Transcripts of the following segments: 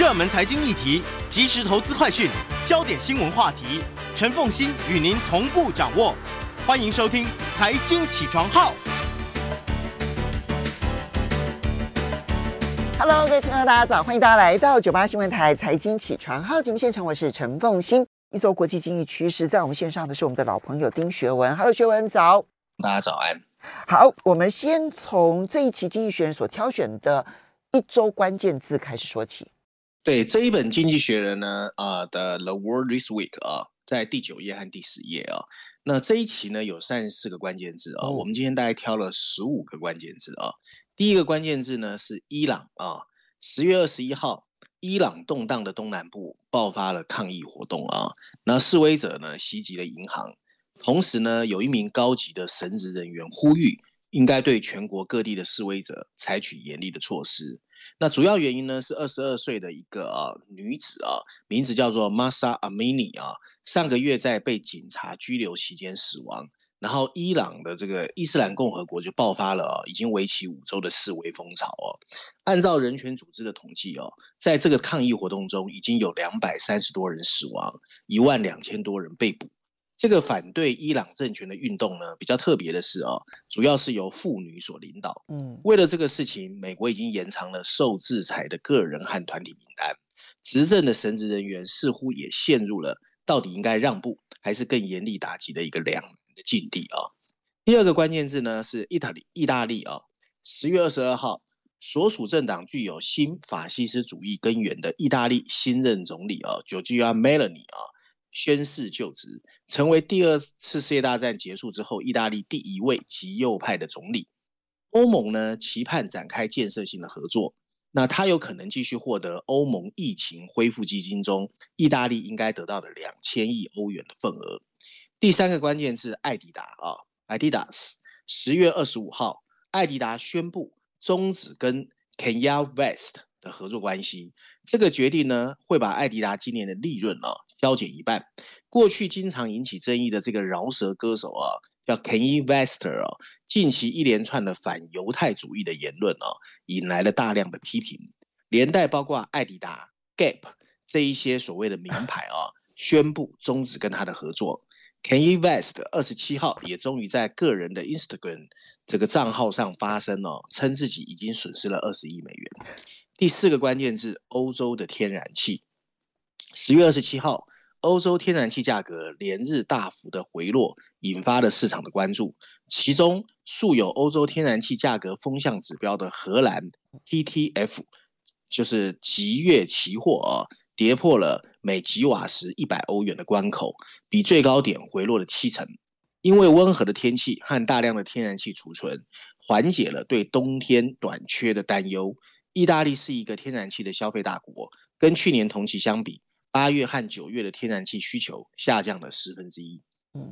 热门财经议题、即时投资快讯、焦点新闻话题，陈凤欣与您同步掌握。欢迎收听《财经起床号》。Hello，各位听众，大家早！欢迎大家来到九八新闻台《财经起床号》节目现场，我是陈凤欣。一周国际经济趋势，在我们线上的是我们的老朋友丁学文。Hello，学文早。大家早安。好，我们先从这一期《经济学人》所挑选的一周关键字开始说起。对这一本《经济学人》呢，啊的《The World This Week》啊，在第九页和第十页啊，那这一期呢有三十四个关键字啊，哦、我们今天大概挑了十五个关键字啊。第一个关键字呢是伊朗啊，十月二十一号，伊朗动荡的东南部爆发了抗议活动啊，那示威者呢袭击了银行。同时呢，有一名高级的神职人员呼吁，应该对全国各地的示威者采取严厉的措施。那主要原因呢，是二十二岁的一个啊女子啊，名字叫做 Masa Amini 啊，上个月在被警察拘留期间死亡。然后，伊朗的这个伊斯兰共和国就爆发了啊，已经为期五周的示威风潮哦。按照人权组织的统计哦，在这个抗议活动中，已经有两百三十多人死亡，一万两千多人被捕。这个反对伊朗政权的运动呢，比较特别的是哦，主要是由妇女所领导。嗯，为了这个事情，美国已经延长了受制裁的个人和团体名单。执政的神职人员似乎也陷入了到底应该让步还是更严厉打击的一个两难的境地啊。第二个关键字呢是意大利，意大利啊，十月二十二号，所属政党具有新法西斯主义根源的意大利新任总理啊，Giorgia Meloni 啊。宣誓就职，成为第二次世界大战结束之后意大利第一位极右派的总理。欧盟呢，期盼展开建设性的合作，那他有可能继续获得欧盟疫情恢复基金中意大利应该得到的两千亿欧元的份额。第三个关键是艾迪达啊，Adidas。十月二十五号，艾迪达宣布终止跟 Kanye West 的合作关系。这个决定呢，会把艾迪达今年的利润啊。削减一半。过去经常引起争议的这个饶舌歌手啊，叫 Kanye West 啊，近期一连串的反犹太主义的言论啊，引来了大量的批评，连带包括艾迪达、Gap 这一些所谓的名 牌啊，宣布终止跟他的合作。Kanye West 二十七号也终于在个人的 Instagram 这个账号上发声哦，称自己已经损失了二十亿美元。第四个关键字，欧洲的天然气。十月二十七号。欧洲天然气价格连日大幅的回落，引发了市场的关注。其中，素有欧洲天然气价格风向指标的荷兰 TTF，就是即月期货啊，跌破了每吉瓦时一百欧元的关口，比最高点回落了七成。因为温和的天气和大量的天然气储存，缓解了对冬天短缺的担忧。意大利是一个天然气的消费大国，跟去年同期相比。八月和九月的天然气需求下降了十分之一。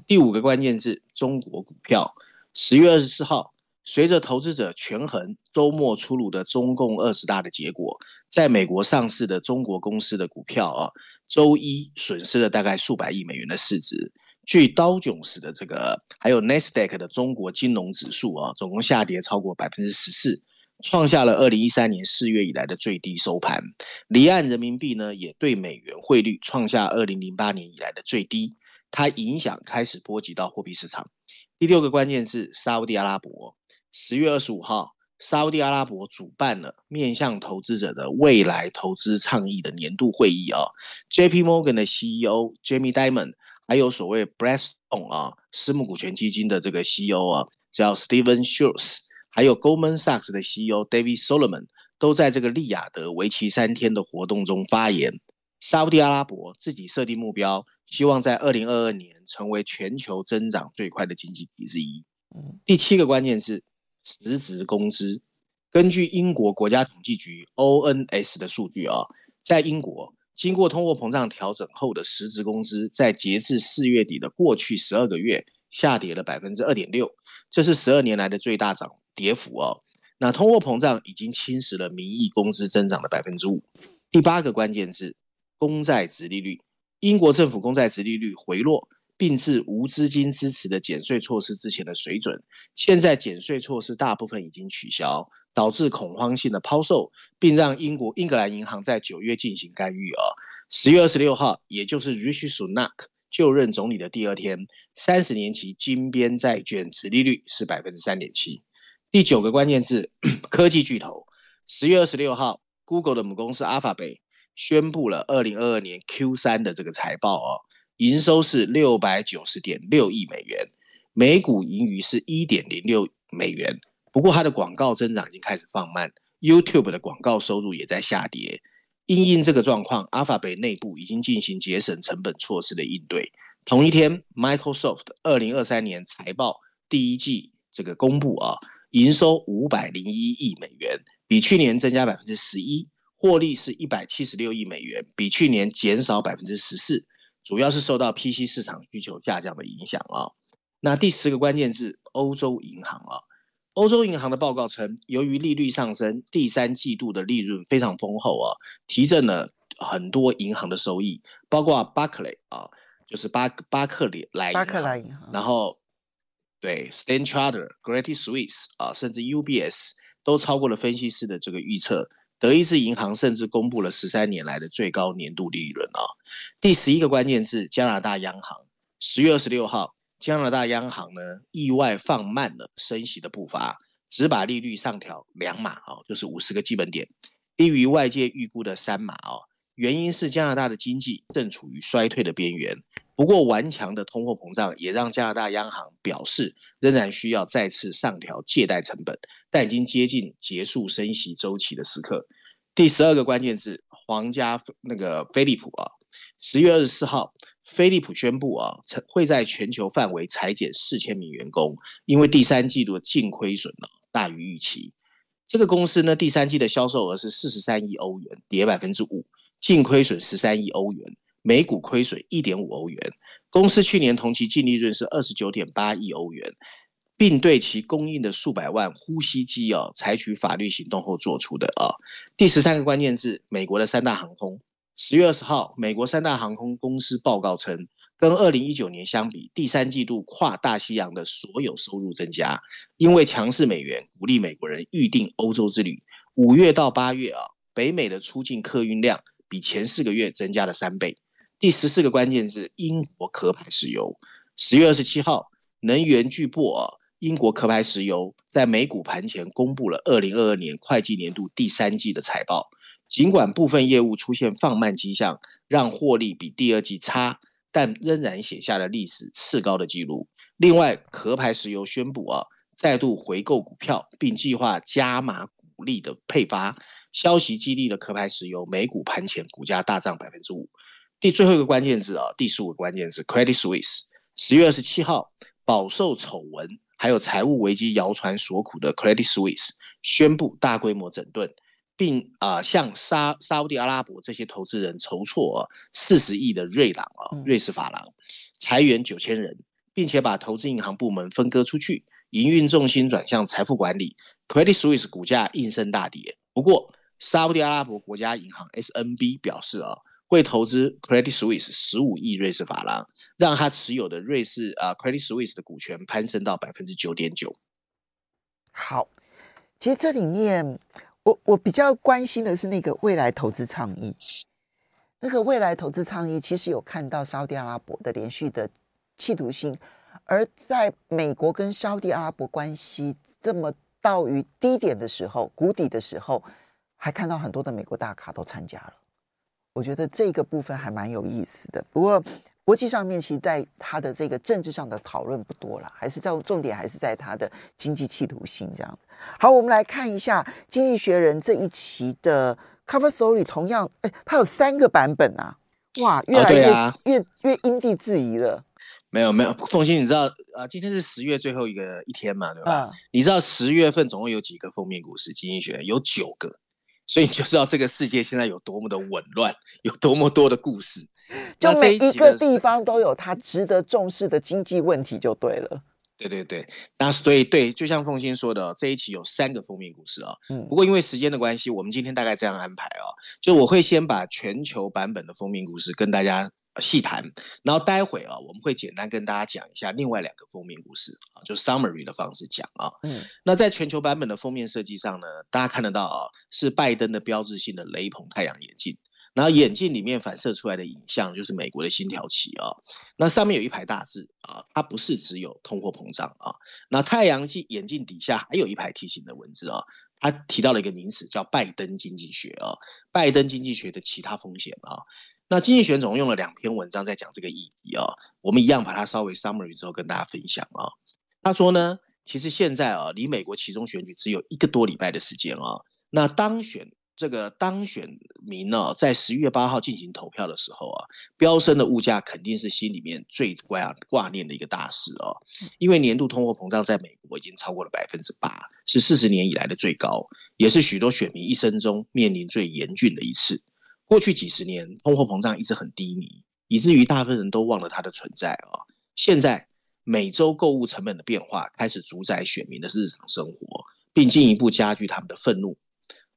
第五个关键字：中国股票。十月二十四号，随着投资者权衡周末出炉的中共二十大的结果，在美国上市的中国公司的股票啊，周一损失了大概数百亿美元的市值。据刀囧斯的这个，还有 Nasdaq 的中国金融指数啊，总共下跌超过百分之十四。创下了二零一三年四月以来的最低收盘，离岸人民币呢也对美元汇率创下二零零八年以来的最低，它影响开始波及到货币市场。第六个关键是沙乌地阿拉伯，十月二十五号，沙乌地阿拉伯主办了面向投资者的未来投资倡议的年度会议啊，J.P. Morgan 的 CEO Jamie Dimon，还有所谓 Blackstone 啊私募股权基金的这个 CEO 啊叫 Stephen Schultz。还有 Goldman Sachs 的 CEO David Solomon 都在这个利雅得为期三天的活动中发言。沙乌地阿拉伯自己设定目标，希望在二零二二年成为全球增长最快的经济体之一。第七个关键是实职工资。根据英国国家统计局 ONS 的数据啊，在英国经过通货膨胀调整后的实职工资，在截至四月底的过去十二个月下跌了百分之二点六，这是十二年来的最大涨。跌幅哦，那通货膨胀已经侵蚀了名义工资增长的百分之五。第八个关键字，公债殖利率，英国政府公债殖利率回落，并至无资金支持的减税措施之前的水准。现在减税措施大部分已经取消，导致恐慌性的抛售，并让英国英格兰银行在九月进行干预哦。十月二十六号，也就是 Rishi Sunak 就任总理的第二天，三十年期金边债券殖利率是百分之三点七。第九个关键字，科技巨头。十月二十六号，Google 的母公司 Alphabet 宣布了二零二二年 Q 三的这个财报哦，营收是六百九十点六亿美元，每股盈余是一点零六美元。不过它的广告增长已经开始放慢，YouTube 的广告收入也在下跌。因应这个状况，Alphabet 内部已经进行节省成本措施的应对。同一天，Microsoft 二零二三年财报第一季这个公布啊，营收五百零一亿美元，比去年增加百分之十一，获利是一百七十六亿美元，比去年减少百分之十四，主要是受到 PC 市场需求下降的影响啊。那第十个关键字，欧洲银行啊。欧洲银行的报告称，由于利率上升，第三季度的利润非常丰厚啊，提振了很多银行的收益，包括巴克雷啊，就是巴巴克莱，巴克莱银行，然后对，Stand Chartered、Credit Swiss 啊，甚至 UBS 都超过了分析师的这个预测。德意志银行甚至公布了十三年来的最高年度利润啊。第十一个关键字，加拿大央行，十月二十六号。加拿大央行呢，意外放慢了升息的步伐，只把利率上调两码啊，就是五十个基本点，低于外界预估的三码哦。原因是加拿大的经济正处于衰退的边缘。不过顽强的通货膨胀也让加拿大央行表示，仍然需要再次上调借贷成本，但已经接近结束升息周期的时刻。第十二个关键字，皇家那个飞利浦啊，十月二十四号。飞利浦宣布啊，会在全球范围裁减四千名员工，因为第三季度的净亏损呢大于预期。这个公司呢，第三季的销售额是四十三亿欧元，跌百分之五，净亏损十三亿欧元，每股亏损一点五欧元。公司去年同期净利润是二十九点八亿欧元，并对其供应的数百万呼吸机啊采取法律行动后做出的啊。第十三个关键字，美国的三大航空。十月二十号，美国三大航空公司报告称，跟二零一九年相比，第三季度跨大西洋的所有收入增加，因为强势美元鼓励美国人预订欧洲之旅。五月到八月啊，北美的出境客运量比前四个月增加了三倍。第十四个关键字，英国壳牌石油。十月二十七号，能源巨擘，英国壳牌石油在美股盘前公布了二零二二年会计年度第三季的财报。尽管部分业务出现放慢迹象，让获利比第二季差，但仍然写下了历史次高的纪录。另外，壳牌石油宣布啊，再度回购股票，并计划加码股利的配发。消息激励了壳牌石油，美股盘前股价大涨百分之五。第最后一个关键字啊，第十五个关键字，Credit Suisse。十月二十七号，饱受丑闻还有财务危机谣传所苦的 Credit Suisse 宣布大规模整顿。并啊、呃，向沙沙乌地阿拉伯这些投资人筹措四十亿的瑞郎啊，瑞士法郎，裁员九千人，并且把投资银行部门分割出去，营运重心转向财富管理。Credit Suisse 股价应声大跌。不过，沙乌地阿拉伯国家银行 SNB 表示啊，会投资 Credit Suisse 十五亿瑞士法郎，让他持有的瑞士啊 Credit Suisse 的股权攀升到百分之九点九。好，其实这里面。我我比较关心的是那个未来投资倡议，那个未来投资倡议其实有看到沙特阿拉伯的连续的企图心，而在美国跟沙特阿拉伯关系这么到于低点的时候，谷底的时候，还看到很多的美国大咖都参加了，我觉得这个部分还蛮有意思的。不过。国际上面，其实在他的这个政治上的讨论不多了，还是在重点还是在他的经济企图心这样。好，我们来看一下《经济学人》这一期的 cover story，同样，哎，它有三个版本啊，哇，越来越、哦啊、越越因地制宜了。没有没有，凤欣，你知道啊、呃？今天是十月最后一个一天嘛，对吧？嗯、你知道十月份总共有几个封面故事？《经济学人》有九个，所以你就知道这个世界现在有多么的紊乱，有多么多的故事。就每一个地方都有它值得重视的经济问题，就对了。对对对，那所以对，就像凤欣说的，这一期有三个封面故事啊。嗯，不过因为时间的关系，我们今天大概这样安排啊，就我会先把全球版本的封面故事跟大家细谈。然后待会啊，我们会简单跟大家讲一下另外两个封面故事啊，就 summary 的方式讲啊。嗯，那在全球版本的封面设计上呢，大家看得到啊，是拜登的标志性的雷朋太阳眼镜。然后眼镜里面反射出来的影像就是美国的星条旗啊，那上面有一排大字啊，它不是只有通货膨胀啊。那太阳镜眼镜底下还有一排提醒的文字啊，它提到了一个名词叫拜登经济学啊，拜登经济学的其他风险啊。那经济学总共用了两篇文章在讲这个议题哦，我们一样把它稍微 summary 之后跟大家分享哦。他说呢，其实现在啊，离美国其中选举只有一个多礼拜的时间哦，那当选。这个当选民呢，在十一月八号进行投票的时候啊，飙升的物价肯定是心里面最挂挂念的一个大事哦。因为年度通货膨胀在美国已经超过了百分之八，是四十年以来的最高，也是许多选民一生中面临最严峻的一次。过去几十年，通货膨胀一直很低迷，以至于大部分人都忘了它的存在啊。现在每周购物成本的变化开始主宰选民的日常生活，并进一步加剧他们的愤怒。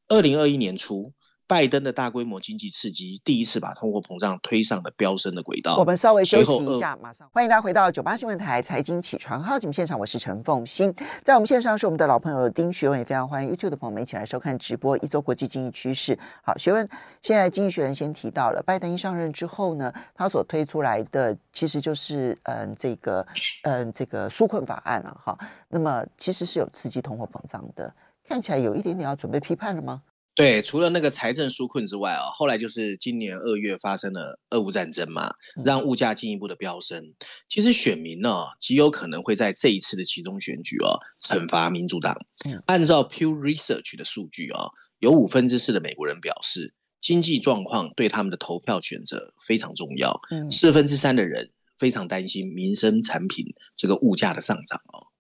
二零二一年初，拜登的大规模经济刺激第一次把通货膨胀推上了飙升的轨道。我们稍微休息一下，马上欢迎大家回到九八新闻台财经起床号节目现场，我是陈凤欣，在我们线上是我们的老朋友丁学文，也非常欢迎 YouTube 的朋友们一起来收看直播。一周国际经济趋势，好，学文，现在经济学人先提到了，拜登一上任之后呢，他所推出来的其实就是嗯这个嗯这个纾困法案了、啊、哈，那么其实是有刺激通货膨胀的。看起来有一点点要准备批判了吗？对，除了那个财政纾困之外啊，后来就是今年二月发生了俄乌战争嘛，让物价进一步的飙升。其实选民呢，极有可能会在这一次的其中选举哦，惩罚民主党。按照 Pew Research 的数据哦，有五分之四的美国人表示，经济状况对他们的投票选择非常重要。四分之三的人非常担心民生产品这个物价的上涨哦。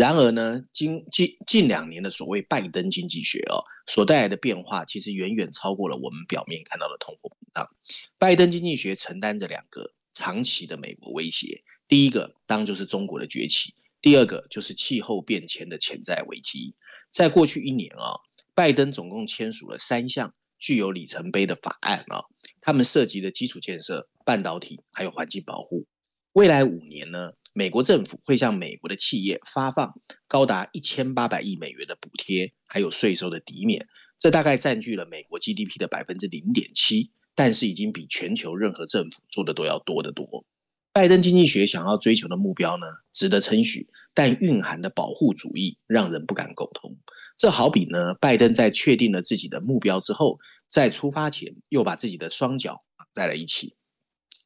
然而呢，近近近两年的所谓拜登经济学哦，所带来的变化其实远远超过了我们表面看到的通货膨胀。拜登经济学承担着两个长期的美国威胁，第一个当就是中国的崛起，第二个就是气候变迁的潜在危机。在过去一年啊，拜登总共签署了三项具有里程碑的法案啊，他们涉及的基础建设、半导体还有环境保护。未来五年呢，美国政府会向美国的企业发放高达一千八百亿美元的补贴，还有税收的抵免，这大概占据了美国 GDP 的百分之零点七，但是已经比全球任何政府做的都要多得多。拜登经济学想要追求的目标呢，值得称许，但蕴含的保护主义让人不敢苟同。这好比呢，拜登在确定了自己的目标之后，在出发前又把自己的双脚绑在了一起，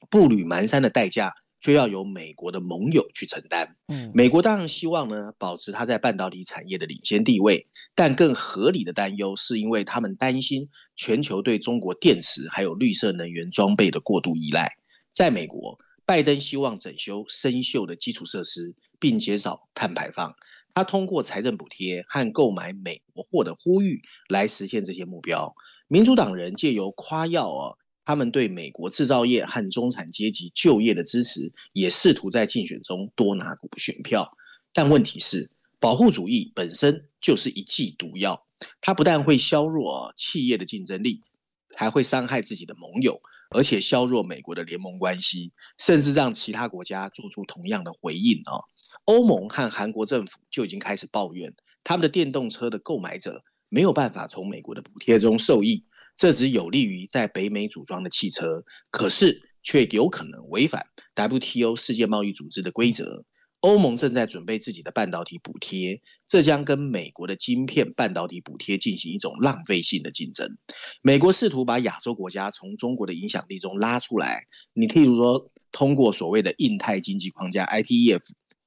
步履蹒跚的代价。却要由美国的盟友去承担。嗯，美国当然希望呢，保持它在半导体产业的领先地位，但更合理的担忧是因为他们担心全球对中国电池还有绿色能源装备的过度依赖。在美国，拜登希望整修生锈的基础设施，并减少碳排放。他通过财政补贴和购买美国货的呼吁来实现这些目标。民主党人借由夸耀哦。他们对美国制造业和中产阶级就业的支持，也试图在竞选中多拿股选票。但问题是，保护主义本身就是一剂毒药，它不但会削弱企业的竞争力，还会伤害自己的盟友，而且削弱美国的联盟关系，甚至让其他国家做出同样的回应啊。欧盟和韩国政府就已经开始抱怨，他们的电动车的购买者没有办法从美国的补贴中受益。这只有利于在北美组装的汽车，可是却有可能违反 WTO 世界贸易组织的规则。欧盟正在准备自己的半导体补贴，这将跟美国的晶片半导体补贴进行一种浪费性的竞争。美国试图把亚洲国家从中国的影响力中拉出来，你譬如说通过所谓的印太经济框架 IPEF，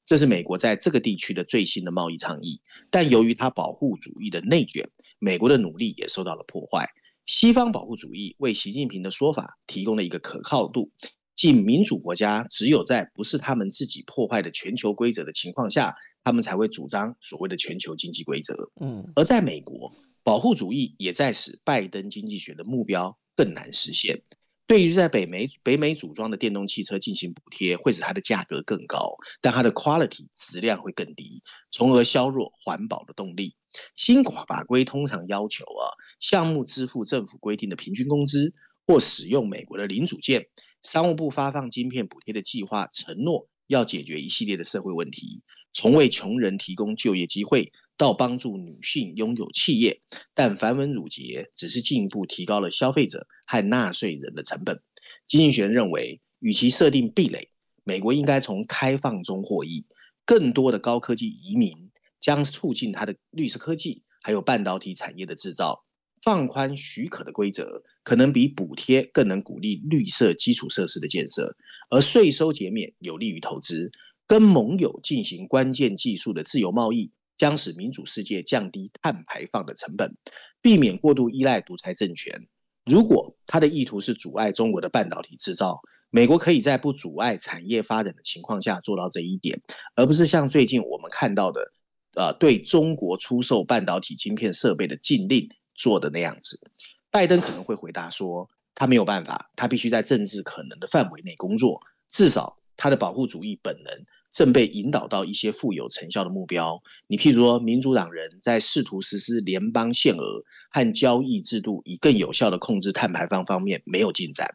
这是美国在这个地区的最新的贸易倡议。但由于它保护主义的内卷，美国的努力也受到了破坏。西方保护主义为习近平的说法提供了一个可靠度，即民主国家只有在不是他们自己破坏的全球规则的情况下，他们才会主张所谓的全球经济规则。嗯，而在美国，保护主义也在使拜登经济学的目标更难实现。对于在北美北美组装的电动汽车进行补贴，会使它的价格更高，但它的 quality 质量会更低，从而削弱环保的动力。新法规通常要求啊，项目支付政府规定的平均工资，或使用美国的零组件。商务部发放晶片补贴的计划承诺要解决一系列的社会问题，从为穷人提供就业机会到帮助女性拥有企业，但繁文缛节只是进一步提高了消费者和纳税人的成本。经济学认为，与其设定壁垒，美国应该从开放中获益。更多的高科技移民将促进它的绿色科技，还有半导体产业的制造。放宽许可的规则，可能比补贴更能鼓励绿色基础设施的建设。而税收减免有利于投资。跟盟友进行关键技术的自由贸易，将使民主世界降低碳排放的成本，避免过度依赖独裁政权。如果他的意图是阻碍中国的半导体制造，美国可以在不阻碍产业发展的情况下做到这一点，而不是像最近我们看到的，呃，对中国出售半导体晶片设备的禁令做的那样子。拜登可能会回答说，他没有办法，他必须在政治可能的范围内工作，至少他的保护主义本能。正被引导到一些富有成效的目标。你譬如说，民主党人在试图实施联邦限额和交易制度，以更有效的控制碳排放方面没有进展。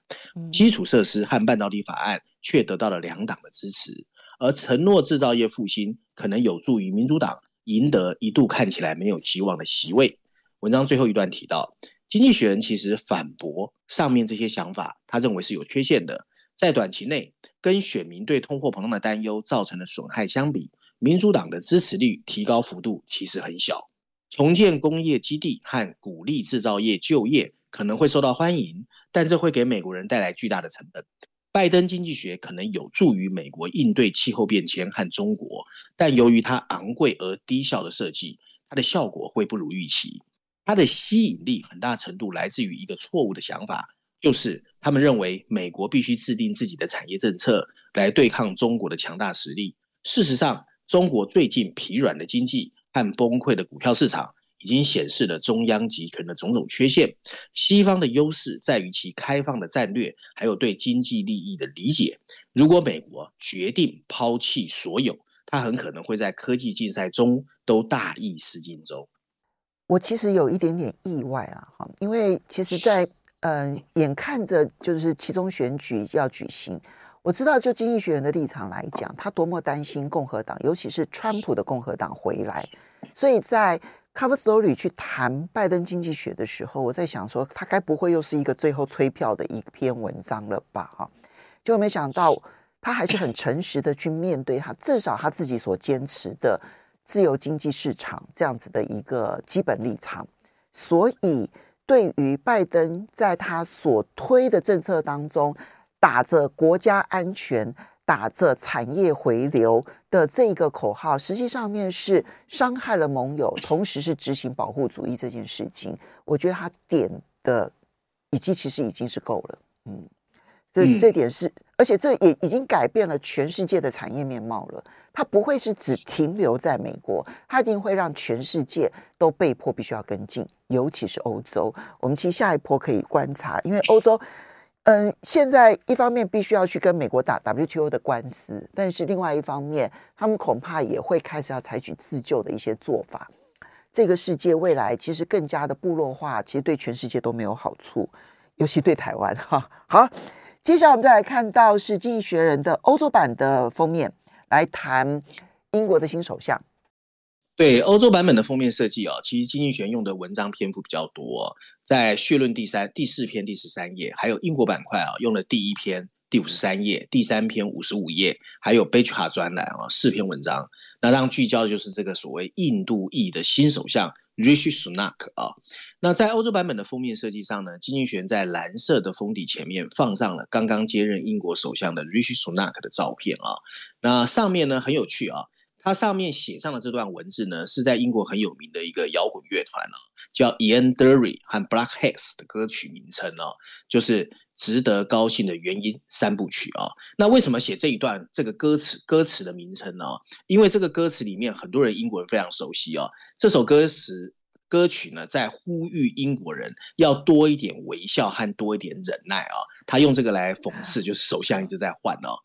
基础设施和半导体法案却得到了两党的支持，而承诺制造业复兴可能有助于民主党赢得一度看起来没有希望的席位。文章最后一段提到，经济学人其实反驳上面这些想法，他认为是有缺陷的。在短期内，跟选民对通货膨胀的担忧造成的损害相比，民主党的支持率提高幅度其实很小。重建工业基地和鼓励制造业就业可能会受到欢迎，但这会给美国人带来巨大的成本。拜登经济学可能有助于美国应对气候变迁和中国，但由于它昂贵而低效的设计，它的效果会不如预期。它的吸引力很大程度来自于一个错误的想法。就是他们认为美国必须制定自己的产业政策来对抗中国的强大实力。事实上，中国最近疲软的经济和崩溃的股票市场已经显示了中央集权的种种缺陷。西方的优势在于其开放的战略，还有对经济利益的理解。如果美国决定抛弃所有，它很可能会在科技竞赛中都大意失荆州。我其实有一点点意外啊，哈，因为其实，在嗯，眼看着就是期中选举要举行，我知道就经济学人的立场来讲，他多么担心共和党，尤其是川普的共和党回来。所以在 Cover Story 去谈拜登经济学的时候，我在想说，他该不会又是一个最后催票的一篇文章了吧？哈，就没想到他还是很诚实的去面对他，至少他自己所坚持的自由经济市场这样子的一个基本立场，所以。对于拜登在他所推的政策当中，打着国家安全、打着产业回流的这个口号，实际上面是伤害了盟友，同时是执行保护主义这件事情。我觉得他点的已经其实已经是够了，嗯，这这点是，而且这也已经改变了全世界的产业面貌了。它不会是只停留在美国，它一定会让全世界都被迫必须要跟进，尤其是欧洲。我们其实下一波可以观察，因为欧洲，嗯，现在一方面必须要去跟美国打 WTO 的官司，但是另外一方面，他们恐怕也会开始要采取自救的一些做法。这个世界未来其实更加的部落化，其实对全世界都没有好处，尤其对台湾哈。好，接下来我们再来看到是《经济学人》的欧洲版的封面。来谈英国的新首相。对欧洲版本的封面设计啊，其实经济学用的文章篇幅比较多，在序论第三、第四篇第十三页，还有英国板块啊，用了第一篇第五十三页、第三篇五十五页，还有 Bechha 专栏啊四篇文章。那当聚焦的就是这个所谓印度裔的新首相 Rishi Sunak 啊。那在欧洲版本的封面设计上呢，经济学在蓝色的封底前面放上了刚刚接任英国首相的 Rishi Sunak 的照片啊。那上面呢很有趣啊，它上面写上的这段文字呢，是在英国很有名的一个摇滚乐团啊，叫 Ian Dury 和 Blackheads 的歌曲名称啊，就是值得高兴的原因三部曲啊。那为什么写这一段这个歌词歌词的名称呢？因为这个歌词里面很多人英国人非常熟悉啊，这首歌词。歌曲呢，在呼吁英国人要多一点微笑和多一点忍耐啊。他用这个来讽刺，就是首相一直在换哦。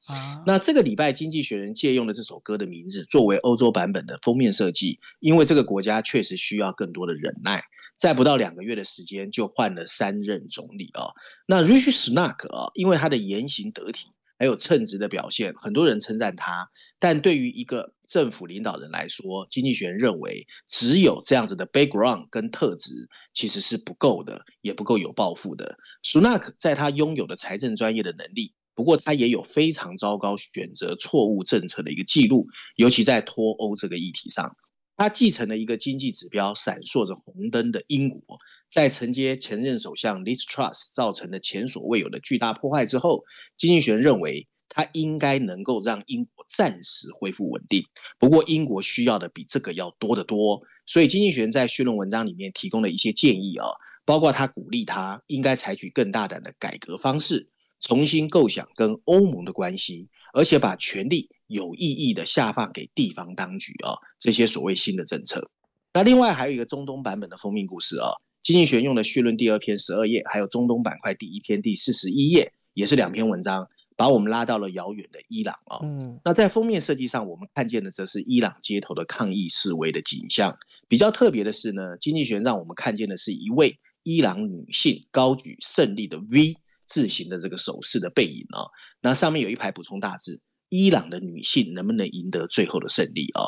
那这个礼拜，《经济学人》借用了这首歌的名字作为欧洲版本的封面设计，因为这个国家确实需要更多的忍耐。在不到两个月的时间就换了三任总理啊。那 Rishi Sunak 啊，因为他的言行得体。还有称职的表现，很多人称赞他。但对于一个政府领导人来说，经济学人认为，只有这样子的 background 跟特质其实是不够的，也不够有抱负的。苏纳克在他拥有的财政专业的能力，不过他也有非常糟糕选择错误政策的一个记录，尤其在脱欧这个议题上。他继承了一个经济指标闪烁着红灯的英国，在承接前任首相 Liz Truss 造成的前所未有的巨大破坏之后，经济学人认为他应该能够让英国暂时恢复稳定。不过，英国需要的比这个要多得多，所以经济学人在绪论文章里面提供了一些建议啊，包括他鼓励他应该采取更大胆的改革方式，重新构想跟欧盟的关系，而且把权力。有意义的下放给地方当局啊，这些所谓新的政策。那另外还有一个中东版本的封面故事啊，经济学用的绪论第二篇十二页，还有中东板块第一篇第四十一页，也是两篇文章，把我们拉到了遥远的伊朗啊。嗯，那在封面设计上，我们看见的则是伊朗街头的抗议示威的景象。比较特别的是呢，经济学让我们看见的是一位伊朗女性高举胜利的 V 字形的这个手势的背影啊。那上面有一排补充大字。伊朗的女性能不能赢得最后的胜利啊？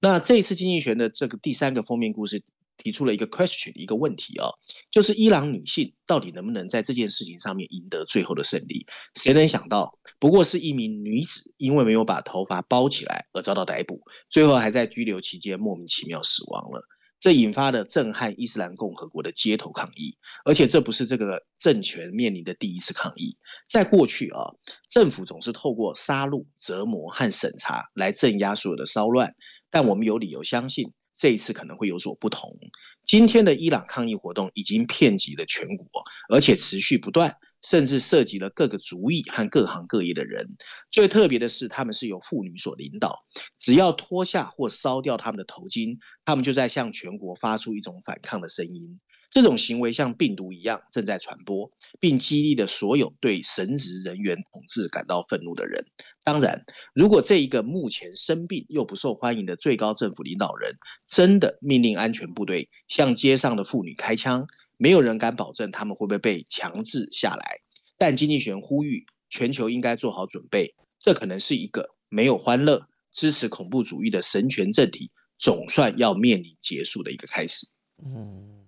那这一次经济学的这个第三个封面故事提出了一个 question，一个问题啊，就是伊朗女性到底能不能在这件事情上面赢得最后的胜利？谁能想到，不过是一名女子因为没有把头发包起来而遭到逮捕，最后还在拘留期间莫名其妙死亡了。这引发了震撼伊斯兰共和国的街头抗议，而且这不是这个政权面临的第一次抗议。在过去啊，政府总是透过杀戮、折磨和审查来镇压所有的骚乱，但我们有理由相信，这一次可能会有所不同。今天的伊朗抗议活动已经遍及了全国，而且持续不断。甚至涉及了各个族裔和各行各业的人。最特别的是，他们是由妇女所领导。只要脱下或烧掉他们的头巾，他们就在向全国发出一种反抗的声音。这种行为像病毒一样正在传播，并激励了所有对神职人员统治感到愤怒的人。当然，如果这一个目前生病又不受欢迎的最高政府领导人真的命令安全部队向街上的妇女开枪，没有人敢保证他们会不会被强制下来，但经济学人呼吁全球应该做好准备，这可能是一个没有欢乐、支持恐怖主义的神权政体总算要面临结束的一个开始。嗯，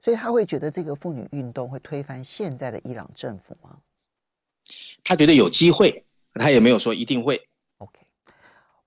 所以他会觉得这个妇女运动会推翻现在的伊朗政府吗？他觉得有机会，他也没有说一定会。OK，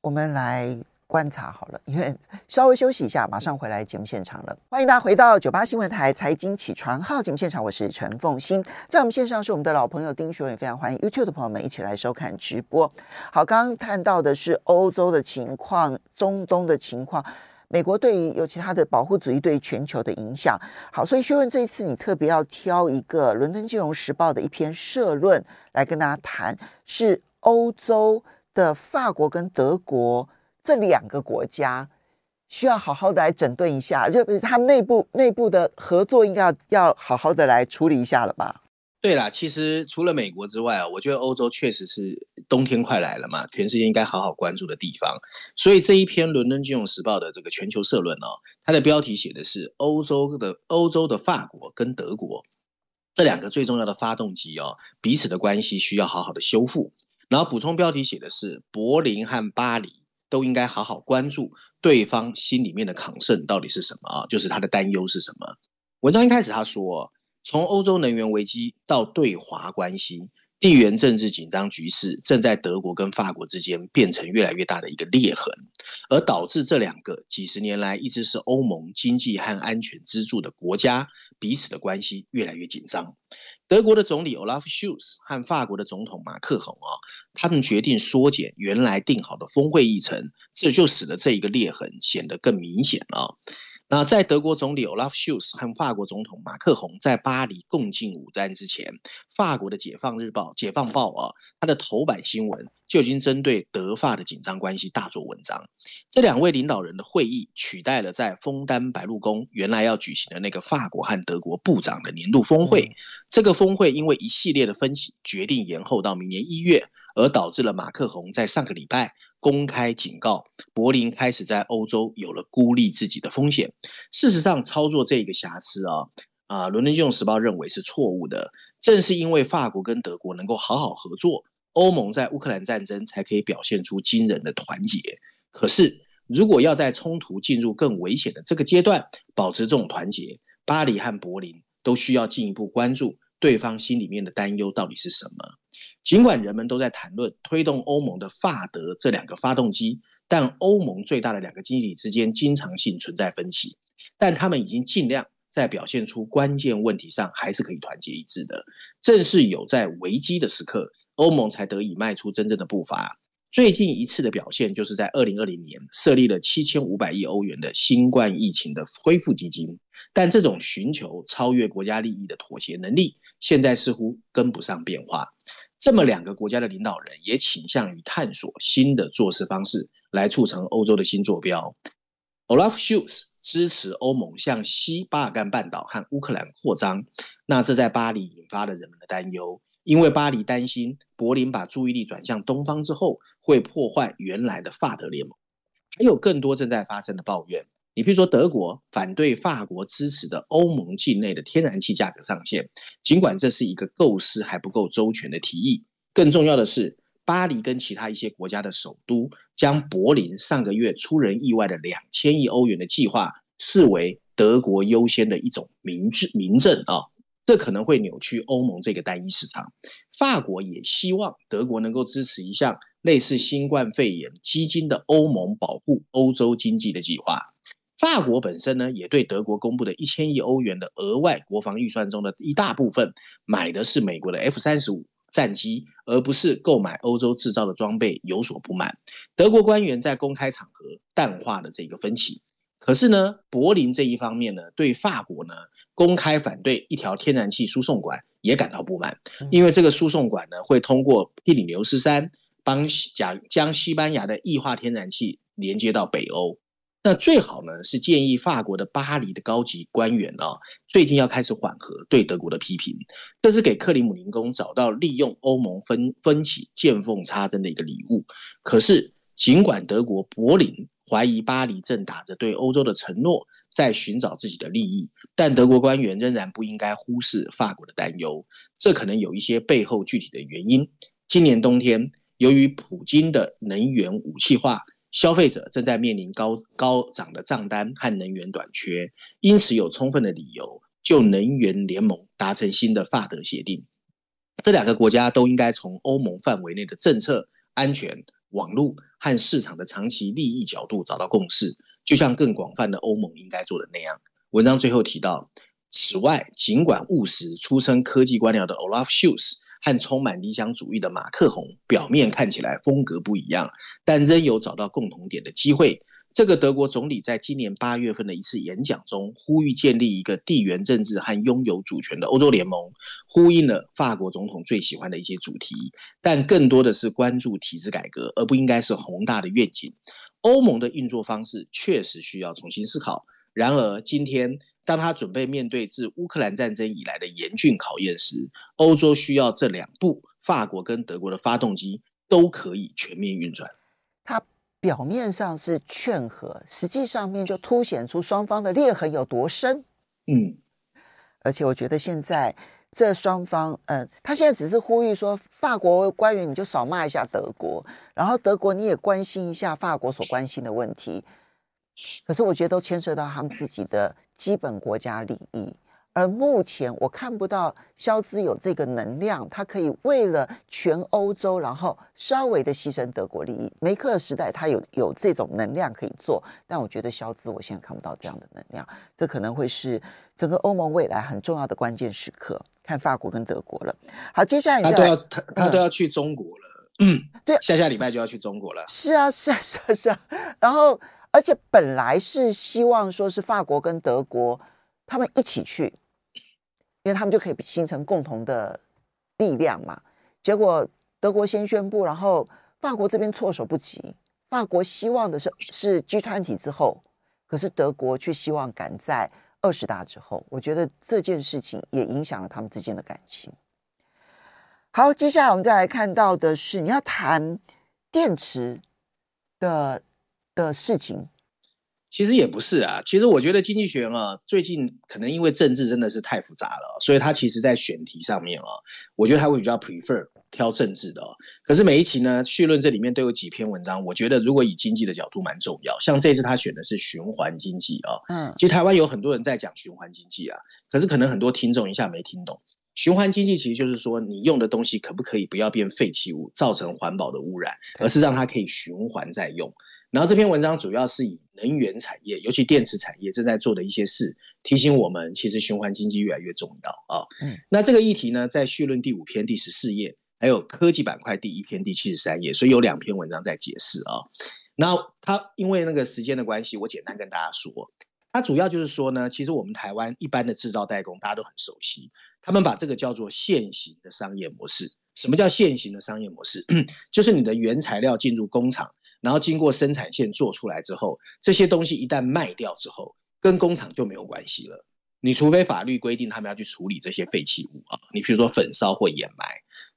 我们来。观察好了，因为稍微休息一下，马上回来节目现场了。欢迎大家回到九八新闻台财经起床号节目现场，我是陈凤欣，在我们线上是我们的老朋友丁学文，非常欢迎 YouTube 的朋友们一起来收看直播。好，刚刚看到的是欧洲的情况、中东的情况、美国对于尤其他的保护主义对全球的影响。好，所以学文这一次你特别要挑一个《伦敦金融时报》的一篇社论来跟大家谈，是欧洲的法国跟德国。这两个国家需要好好的来整顿一下，就他们内部内部的合作应该要要好好的来处理一下了吧？对啦，其实除了美国之外啊，我觉得欧洲确实是冬天快来了嘛，全世界应该好好关注的地方。所以这一篇《伦敦金融时报》的这个全球社论哦，它的标题写的是欧洲的欧洲的法国跟德国这两个最重要的发动机哦，彼此的关系需要好好的修复。然后补充标题写的是柏林和巴黎。都应该好好关注对方心里面的抗盛到底是什么啊？就是他的担忧是什么？文章一开始他说，从欧洲能源危机到对华关系，地缘政治紧张局势正在德国跟法国之间变成越来越大的一个裂痕，而导致这两个几十年来一直是欧盟经济和安全支柱的国家彼此的关系越来越紧张。德国的总理 Olaf Scholz 和法国的总统马克宏啊，他们决定缩减原来定好的峰会议程，这就使得这一个裂痕显得更明显了。那在德国总理 Olaf Scholz 和法国总统马克宏在巴黎共进午餐之前，法国的《解放日报》《解放报》啊，它的头版新闻就已经针对德法的紧张关系大做文章。这两位领导人的会议取代了在枫丹白露宫原来要举行的那个法国和德国部长的年度峰会。这个峰会因为一系列的分歧，决定延后到明年一月。而导致了马克宏在上个礼拜公开警告柏林开始在欧洲有了孤立自己的风险。事实上，操作这个瑕疵啊，啊，伦敦金融时报认为是错误的。正是因为法国跟德国能够好好合作，欧盟在乌克兰战争才可以表现出惊人的团结。可是，如果要在冲突进入更危险的这个阶段保持这种团结，巴黎和柏林都需要进一步关注对方心里面的担忧到底是什么。尽管人们都在谈论推动欧盟的法德这两个发动机，但欧盟最大的两个经济体之间经常性存在分歧，但他们已经尽量。在表现出关键问题上，还是可以团结一致的。正是有在危机的时刻，欧盟才得以迈出真正的步伐。最近一次的表现，就是在二零二零年设立了七千五百亿欧元的新冠疫情的恢复基金。但这种寻求超越国家利益的妥协能力，现在似乎跟不上变化。这么两个国家的领导人也倾向于探索新的做事方式，来促成欧洲的新坐标。Olaf Scholz 支持欧盟向西巴尔干半岛和乌克兰扩张，那这在巴黎引发了人们的担忧，因为巴黎担心柏林把注意力转向东方之后，会破坏原来的法德联盟。还有更多正在发生的抱怨，你比如说德国反对法国支持的欧盟境内的天然气价格上限，尽管这是一个构思还不够周全的提议，更重要的是。巴黎跟其他一些国家的首都，将柏林上个月出人意外的两千亿欧元的计划视为德国优先的一种明智明证啊，这可能会扭曲欧盟这个单一市场。法国也希望德国能够支持一项类似新冠肺炎基金的欧盟保护欧洲经济的计划。法国本身呢，也对德国公布的一千亿欧元的额外国防预算中的一大部分，买的是美国的 F 三十五。战机，而不是购买欧洲制造的装备，有所不满。德国官员在公开场合淡化了这个分歧。可是呢，柏林这一方面呢，对法国呢公开反对一条天然气输送管也感到不满，因为这个输送管呢会通过比利牛斯山，帮将将西班牙的液化天然气连接到北欧。那最好呢是建议法国的巴黎的高级官员啊，最近要开始缓和对德国的批评，这是给克里姆林宫找到利用欧盟分分歧见缝插针的一个礼物。可是，尽管德国柏林怀疑巴黎正打着对欧洲的承诺在寻找自己的利益，但德国官员仍然不应该忽视法国的担忧。这可能有一些背后具体的原因。今年冬天，由于普京的能源武器化。消费者正在面临高高涨的账单和能源短缺，因此有充分的理由就能源联盟达成新的法德协定。这两个国家都应该从欧盟范围内的政策、安全、网络和市场的长期利益角度找到共识，就像更广泛的欧盟应该做的那样。文章最后提到，此外，尽管务实、出身科技官僚的 Olaf Scholz 和充满理想主义的马克宏表面看起来风格不一样，但仍有找到共同点的机会。这个德国总理在今年八月份的一次演讲中，呼吁建立一个地缘政治和拥有主权的欧洲联盟，呼应了法国总统最喜欢的一些主题，但更多的是关注体制改革，而不应该是宏大的愿景。欧盟的运作方式确实需要重新思考。然而，今天。当他准备面对自乌克兰战争以来的严峻考验时，欧洲需要这两部法国跟德国的发动机都可以全面运转。他表面上是劝和，实际上面就凸显出双方的裂痕有多深。嗯，而且我觉得现在这双方，嗯，他现在只是呼吁说，法国官员你就少骂一下德国，然后德国你也关心一下法国所关心的问题。可是我觉得都牵涉到他们自己的基本国家利益，而目前我看不到肖兹有这个能量，他可以为了全欧洲，然后稍微的牺牲德国利益。梅克尔时代他有有这种能量可以做，但我觉得肖兹我现在看不到这样的能量，这可能会是整个欧盟未来很重要的关键时刻，看法国跟德国了。好，接下来你他都要他他都要去中国了，嗯，对，下下礼拜就要去中国了。是啊，是啊，是啊，是啊，然后。而且本来是希望说是法国跟德国他们一起去，因为他们就可以形成共同的力量嘛。结果德国先宣布，然后法国这边措手不及。法国希望的是是 G20 之后，可是德国却希望赶在二十大之后。我觉得这件事情也影响了他们之间的感情。好，接下来我们再来看到的是，你要谈电池。的的事情？其实也不是啊，其实我觉得经济学人啊，最近可能因为政治真的是太复杂了，所以他其实在选题上面啊，我觉得他会比较 prefer 挑政治的。可是每一期呢，绪论这里面都有几篇文章，我觉得如果以经济的角度蛮重要。像这次他选的是循环经济啊，嗯，其实台湾有很多人在讲循环经济啊，可是可能很多听众一下没听懂。循环经济其实就是说，你用的东西可不可以不要变废弃物，造成环保的污染，而是让它可以循环再用。然后这篇文章主要是以能源产业，尤其电池产业正在做的一些事，提醒我们其实循环经济越来越重要啊。嗯，那这个议题呢，在序论第五篇第十四页，还有科技板块第一篇第七十三页，所以有两篇文章在解释啊。那它因为那个时间的关系，我简单跟大家说，它主要就是说呢，其实我们台湾一般的制造代工大家都很熟悉，他们把这个叫做现行的商业模式。什么叫现行的商业模式？就是你的原材料进入工厂。然后经过生产线做出来之后，这些东西一旦卖掉之后，跟工厂就没有关系了。你除非法律规定他们要去处理这些废弃物啊，你比如说焚烧或掩埋。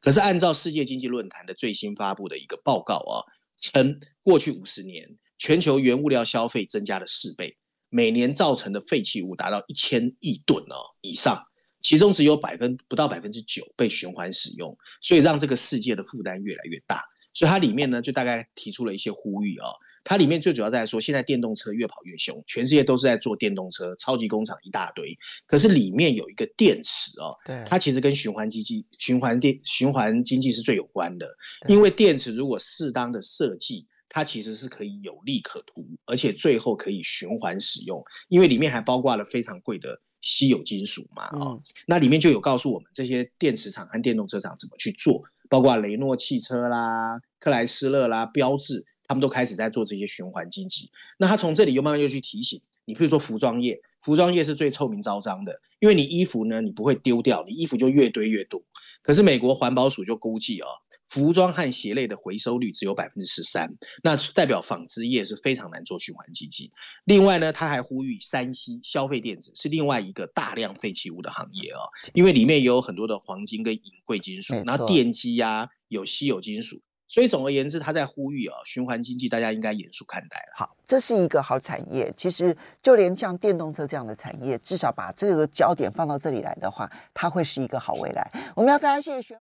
可是按照世界经济论坛的最新发布的一个报告啊，称过去五十年全球原物料消费增加了四倍，每年造成的废弃物达到一千亿吨哦以上，其中只有百分不到百分之九被循环使用，所以让这个世界的负担越来越大。所以它里面呢，就大概提出了一些呼吁啊、哦。它里面最主要在说，现在电动车越跑越凶，全世界都是在做电动车，超级工厂一大堆。可是里面有一个电池哦，对，它其实跟循环经济、循环电、循环经济是最有关的。因为电池如果适当的设计，它其实是可以有利可图，而且最后可以循环使用。因为里面还包括了非常贵的稀有金属嘛，啊、哦，那里面就有告诉我们这些电池厂和电动车厂怎么去做。包括雷诺汽车啦、克莱斯勒啦、标致，他们都开始在做这些循环经济。那他从这里又慢慢又去提醒你，比如说服装业，服装业是最臭名昭彰的，因为你衣服呢，你不会丢掉，你衣服就越堆越多。可是美国环保署就估计哦。服装和鞋类的回收率只有百分之十三，那代表纺织业是非常难做循环经济。另外呢，他还呼吁三 C 消费电子是另外一个大量废弃物的行业哦，因为里面也有很多的黄金跟银贵金属，然后电机呀、啊、有稀有金属，所以总而言之，他在呼吁啊，循环经济大家应该严肃看待了。好，这是一个好产业。其实就连像电动车这样的产业，至少把这个焦点放到这里来的话，它会是一个好未来。我们要非常谢谢学。